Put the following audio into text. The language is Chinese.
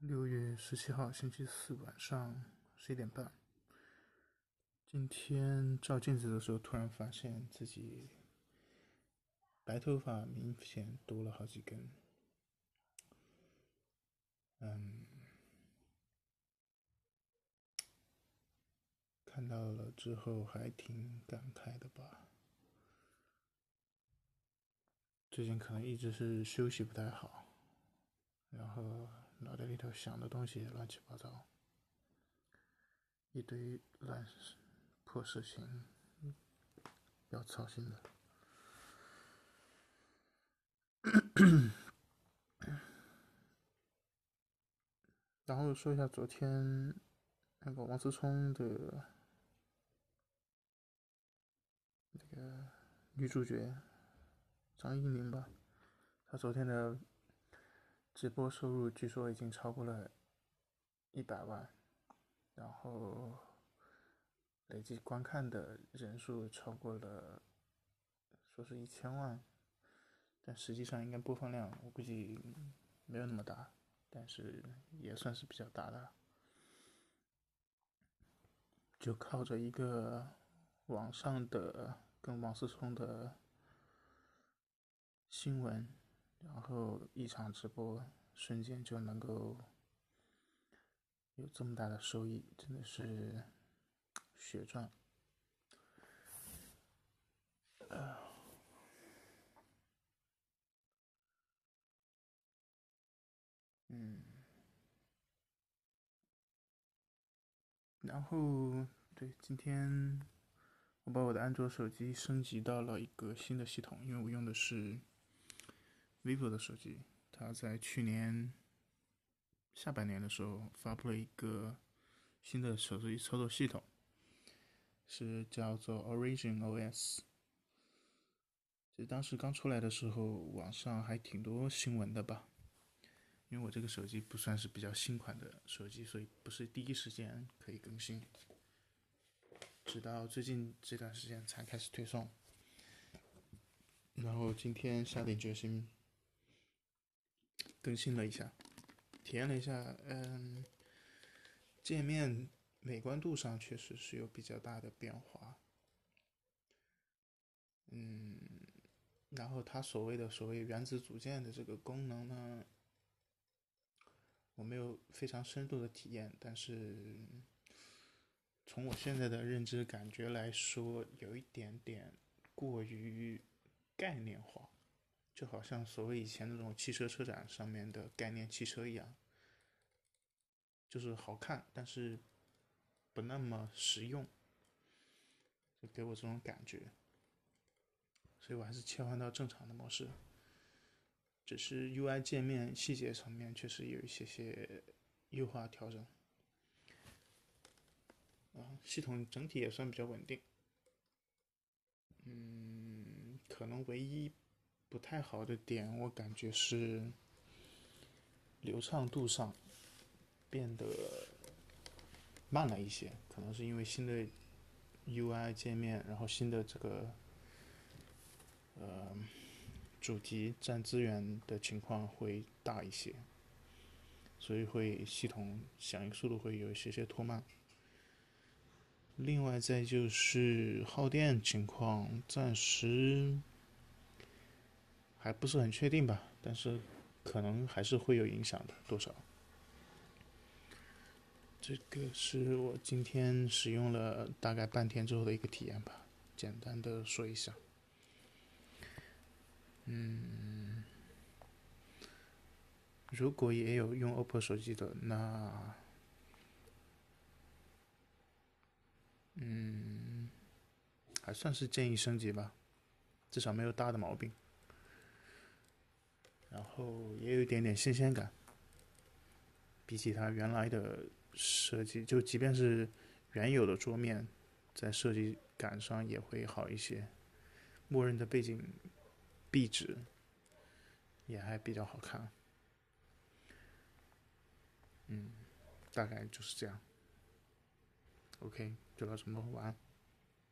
六月十七号星期四晚上十一点半，今天照镜子的时候，突然发现自己白头发明显多了好几根。嗯，看到了之后还挺感慨的吧。最近可能一直是休息不太好，然后脑袋里头想的东西乱七八糟，一堆烂破事情，要操心的。然后说一下昨天那个王思聪的那个女主角。张一宁吧，他昨天的直播收入据说已经超过了一百万，然后累计观看的人数超过了，说是一千万，但实际上应该播放量我估计没有那么大，但是也算是比较大的，就靠着一个网上的跟王思聪的。新闻，然后一场直播，瞬间就能够有这么大的收益，真的是血赚。嗯，然后对，今天我把我的安卓手机升级到了一个新的系统，因为我用的是。Vivo 的手机，它在去年下半年的时候发布了一个新的手机操作系统，是叫做 Origin OS。就当时刚出来的时候，网上还挺多新闻的吧。因为我这个手机不算是比较新款的手机，所以不是第一时间可以更新，直到最近这段时间才开始推送。然后今天下定决心。更新了一下，体验了一下，嗯，界面美观度上确实是有比较大的变化，嗯，然后它所谓的所谓原子组件的这个功能呢，我没有非常深度的体验，但是从我现在的认知感觉来说，有一点点过于概念化。就好像所谓以前那种汽车车展上面的概念汽车一样，就是好看，但是不那么实用，就给我这种感觉。所以我还是切换到正常的模式，只是 UI 界面细节层面确实有一些些优化调整。啊，系统整体也算比较稳定。嗯，可能唯一。不太好的点，我感觉是流畅度上变得慢了一些，可能是因为新的 UI 界面，然后新的这个呃主题占资源的情况会大一些，所以会系统响应速度会有一些些拖慢。另外再就是耗电情况，暂时。还不是很确定吧，但是可能还是会有影响的，多少？这个是我今天使用了大概半天之后的一个体验吧，简单的说一下。嗯，如果也有用 OPPO 手机的，那，嗯，还算是建议升级吧，至少没有大的毛病。然后也有一点点新鲜感，比起它原来的设计，就即便是原有的桌面，在设计感上也会好一些。默认的背景壁纸也还比较好看。嗯，大概就是这样。OK，就到这么晚安。